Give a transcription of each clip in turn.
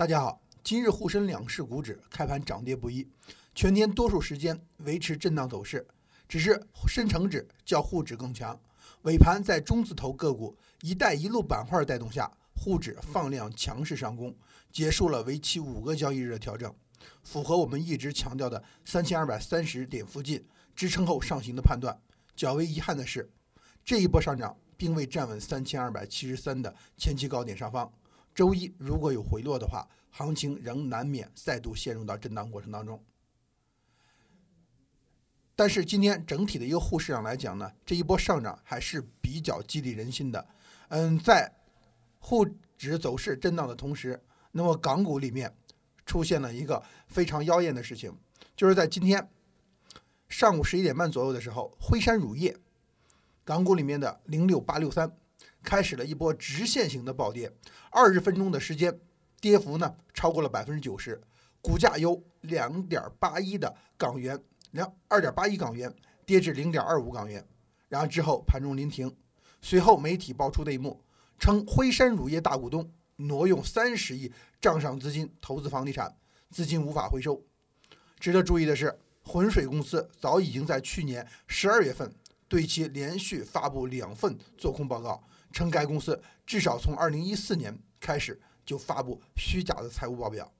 大家好，今日沪深两市股指开盘涨跌不一，全天多数时间维持震荡走势，只是深成指较沪指更强。尾盘在中字头个股“一带一路”板块带动下，沪指放量强势上攻，结束了为期五个交易日的调整，符合我们一直强调的三千二百三十点附近支撑后上行的判断。较为遗憾的是，这一波上涨并未站稳三千二百七十三的前期高点上方。周一如果有回落的话，行情仍难免再度陷入到震荡过程当中。但是今天整体的一个沪市场来讲呢，这一波上涨还是比较激励人心的。嗯，在沪指走势震荡的同时，那么港股里面出现了一个非常妖艳的事情，就是在今天上午十一点半左右的时候，辉山乳业港股里面的零六八六三。开始了一波直线型的暴跌，二十分钟的时间，跌幅呢超过了百分之九十，股价由两点八一的港元两二点八亿港元跌至零点二五港元，然后之后盘中临停，随后媒体爆出的一幕，称辉山乳业大股东挪用三十亿账上资金投资房地产，资金无法回收。值得注意的是，浑水公司早已经在去年十二月份对其连续发布两份做空报告。称该公司至少从2014年开始就发布虚假的财务报表。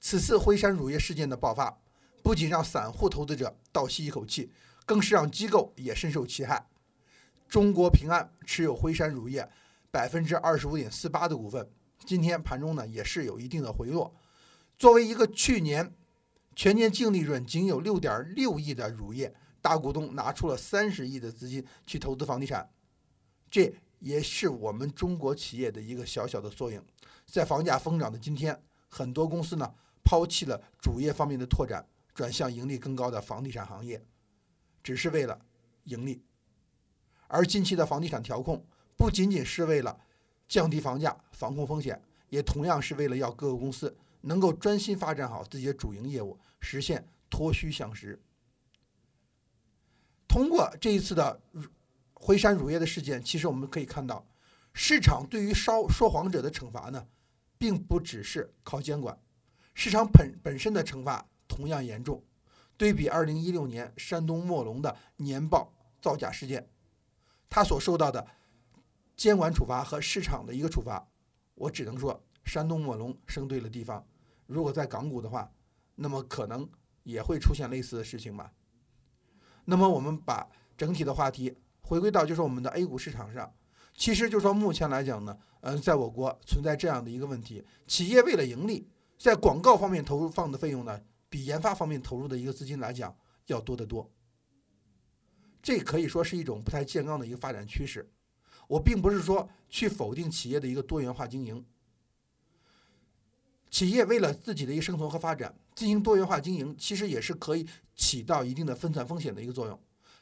此次辉山乳业事件的爆发，不仅让散户投资者倒吸一口气，更是让机构也深受其害。中国平安持有辉山乳业百分之二十五点四八的股份，今天盘中呢也是有一定的回落。作为一个去年全年净利润仅有六点六亿的乳业大股东，拿出了三十亿的资金去投资房地产，这。也是我们中国企业的一个小小的缩影，在房价疯涨的今天，很多公司呢抛弃了主业方面的拓展，转向盈利更高的房地产行业，只是为了盈利。而近期的房地产调控不仅仅是为了降低房价、防控风险，也同样是为了要各个公司能够专心发展好自己的主营业务，实现脱虚向实。通过这一次的。辉山乳业的事件，其实我们可以看到，市场对于烧说谎者的惩罚呢，并不只是靠监管，市场本本身的惩罚同样严重。对比二零一六年山东墨龙的年报造假事件，他所受到的监管处罚和市场的一个处罚，我只能说山东墨龙生对了地方。如果在港股的话，那么可能也会出现类似的事情吧。那么我们把整体的话题。回归到就是我们的 A 股市场上，其实就说目前来讲呢，嗯，在我国存在这样的一个问题：企业为了盈利，在广告方面投入放的费用呢，比研发方面投入的一个资金来讲要多得多。这可以说是一种不太健康的一个发展趋势。我并不是说去否定企业的一个多元化经营，企业为了自己的一个生存和发展进行多元化经营，其实也是可以起到一定的分散风险的一个作用。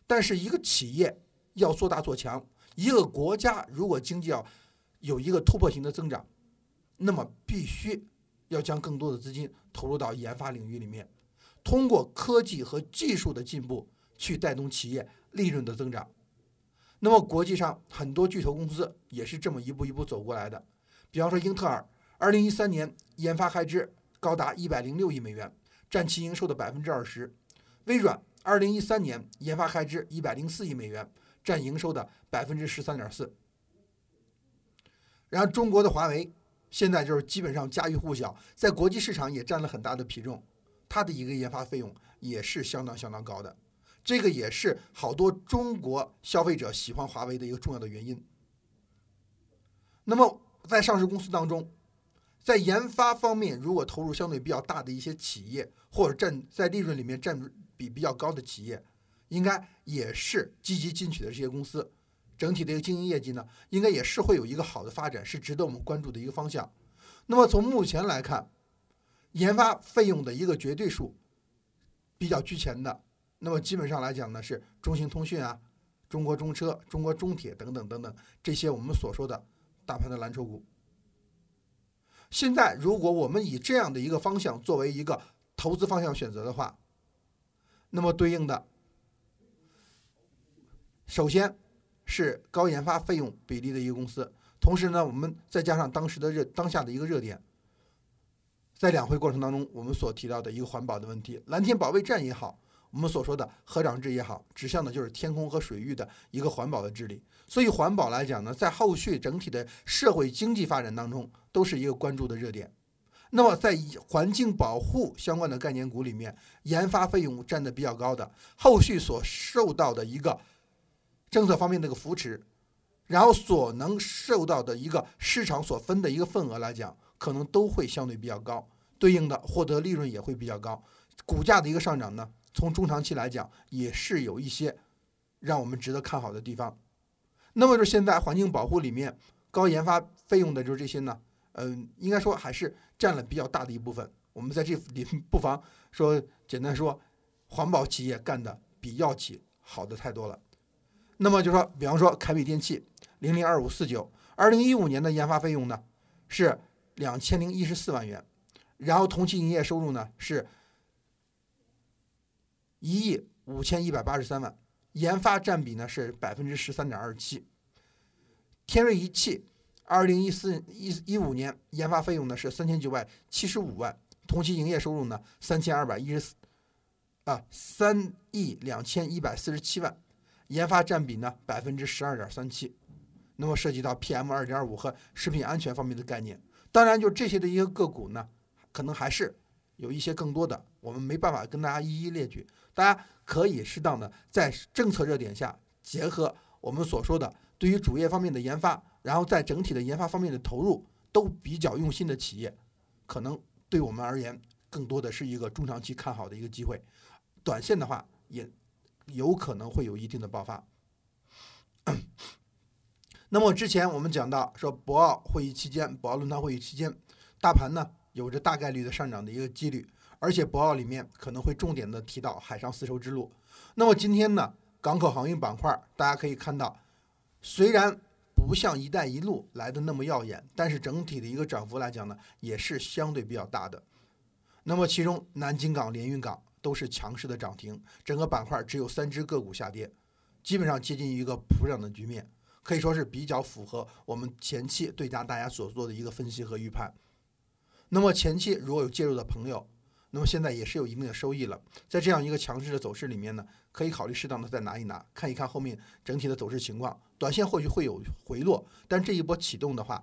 但是一个企业，要做大做强，一个国家如果经济要有一个突破性的增长，那么必须要将更多的资金投入到研发领域里面，通过科技和技术的进步去带动企业利润的增长。那么国际上很多巨头公司也是这么一步一步走过来的。比方说英特尔，二零一三年研发开支高达一百零六亿美元，占其营收的百分之二十；微软二零一三年研发开支一百零四亿美元。占营收的百分之十三点四，然后中国的华为现在就是基本上家喻户晓，在国际市场也占了很大的比重，它的一个研发费用也是相当相当高的，这个也是好多中国消费者喜欢华为的一个重要的原因。那么在上市公司当中，在研发方面如果投入相对比较大的一些企业，或者占在利润里面占比比较高的企业。应该也是积极进取的这些公司，整体的一个经营业绩呢，应该也是会有一个好的发展，是值得我们关注的一个方向。那么从目前来看，研发费用的一个绝对数比较居前的，那么基本上来讲呢，是中兴通讯啊、中国中车、中国中铁等等等等这些我们所说的大盘的蓝筹股。现在如果我们以这样的一个方向作为一个投资方向选择的话，那么对应的。首先是高研发费用比例的一个公司，同时呢，我们再加上当时的热当下的一个热点，在两会过程当中，我们所提到的一个环保的问题，蓝天保卫战也好，我们所说的河长制也好，指向的就是天空和水域的一个环保的治理。所以环保来讲呢，在后续整体的社会经济发展当中，都是一个关注的热点。那么在环境保护相关的概念股里面，研发费用占的比较高的，后续所受到的一个政策方面的一个扶持，然后所能受到的一个市场所分的一个份额来讲。可能都会相对比较高，对应的获得利润也会比较高，股价的一个上涨呢，从中长期来讲也是有一些让我们值得看好的地方。那么就是现在环境保护里面高研发费用的就是这些呢，嗯，应该说还是占了比较大的一部分。我们在这里不妨说简单说，环保企业干的比药企好的太多了。那么就说，比方说凯美电器零零二五四九，二零一五年的研发费用呢是。两千零一十四万元，然后同期营业收入呢是一亿五千一百八十三万，研发占比呢是百分之十三点二七。天瑞仪器二零一四一一五年研发费用呢是三千九百七十五万，同期营业收入呢三千二百一十四啊三亿两千一百四十七万，研发占比呢百分之十二点三七。那么涉及到 PM 二点五和食品安全方面的概念。当然，就这些的一个个股呢，可能还是有一些更多的，我们没办法跟大家一一列举。大家可以适当的在政策热点下，结合我们所说的对于主业方面的研发，然后在整体的研发方面的投入都比较用心的企业，可能对我们而言，更多的是一个中长期看好的一个机会。短线的话，也有可能会有一定的爆发。那么之前我们讲到说，博鳌会议期间，博鳌论坛会议期间，大盘呢有着大概率的上涨的一个几率，而且博鳌里面可能会重点的提到海上丝绸之路。那么今天呢，港口航运板块大家可以看到，虽然不像“一带一路”来的那么耀眼，但是整体的一个涨幅来讲呢，也是相对比较大的。那么其中南京港、连云港都是强势的涨停，整个板块只有三只个股下跌，基本上接近一个普涨的局面。可以说是比较符合我们前期对家大家所做的一个分析和预判。那么前期如果有介入的朋友，那么现在也是有一定的收益了。在这样一个强势的走势里面呢，可以考虑适当的再拿一拿，看一看后面整体的走势情况。短线或许会有回落，但这一波启动的话，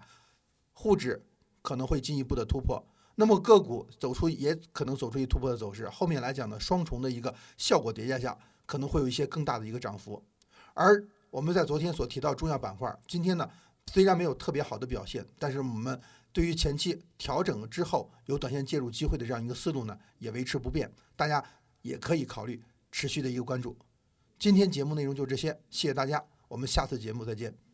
沪指可能会进一步的突破。那么个股走出也可能走出一突破的走势。后面来讲呢，双重的一个效果叠加下，可能会有一些更大的一个涨幅，而。我们在昨天所提到重要板块，今天呢虽然没有特别好的表现，但是我们对于前期调整之后有短线介入机会的这样一个思路呢也维持不变，大家也可以考虑持续的一个关注。今天节目内容就这些，谢谢大家，我们下次节目再见。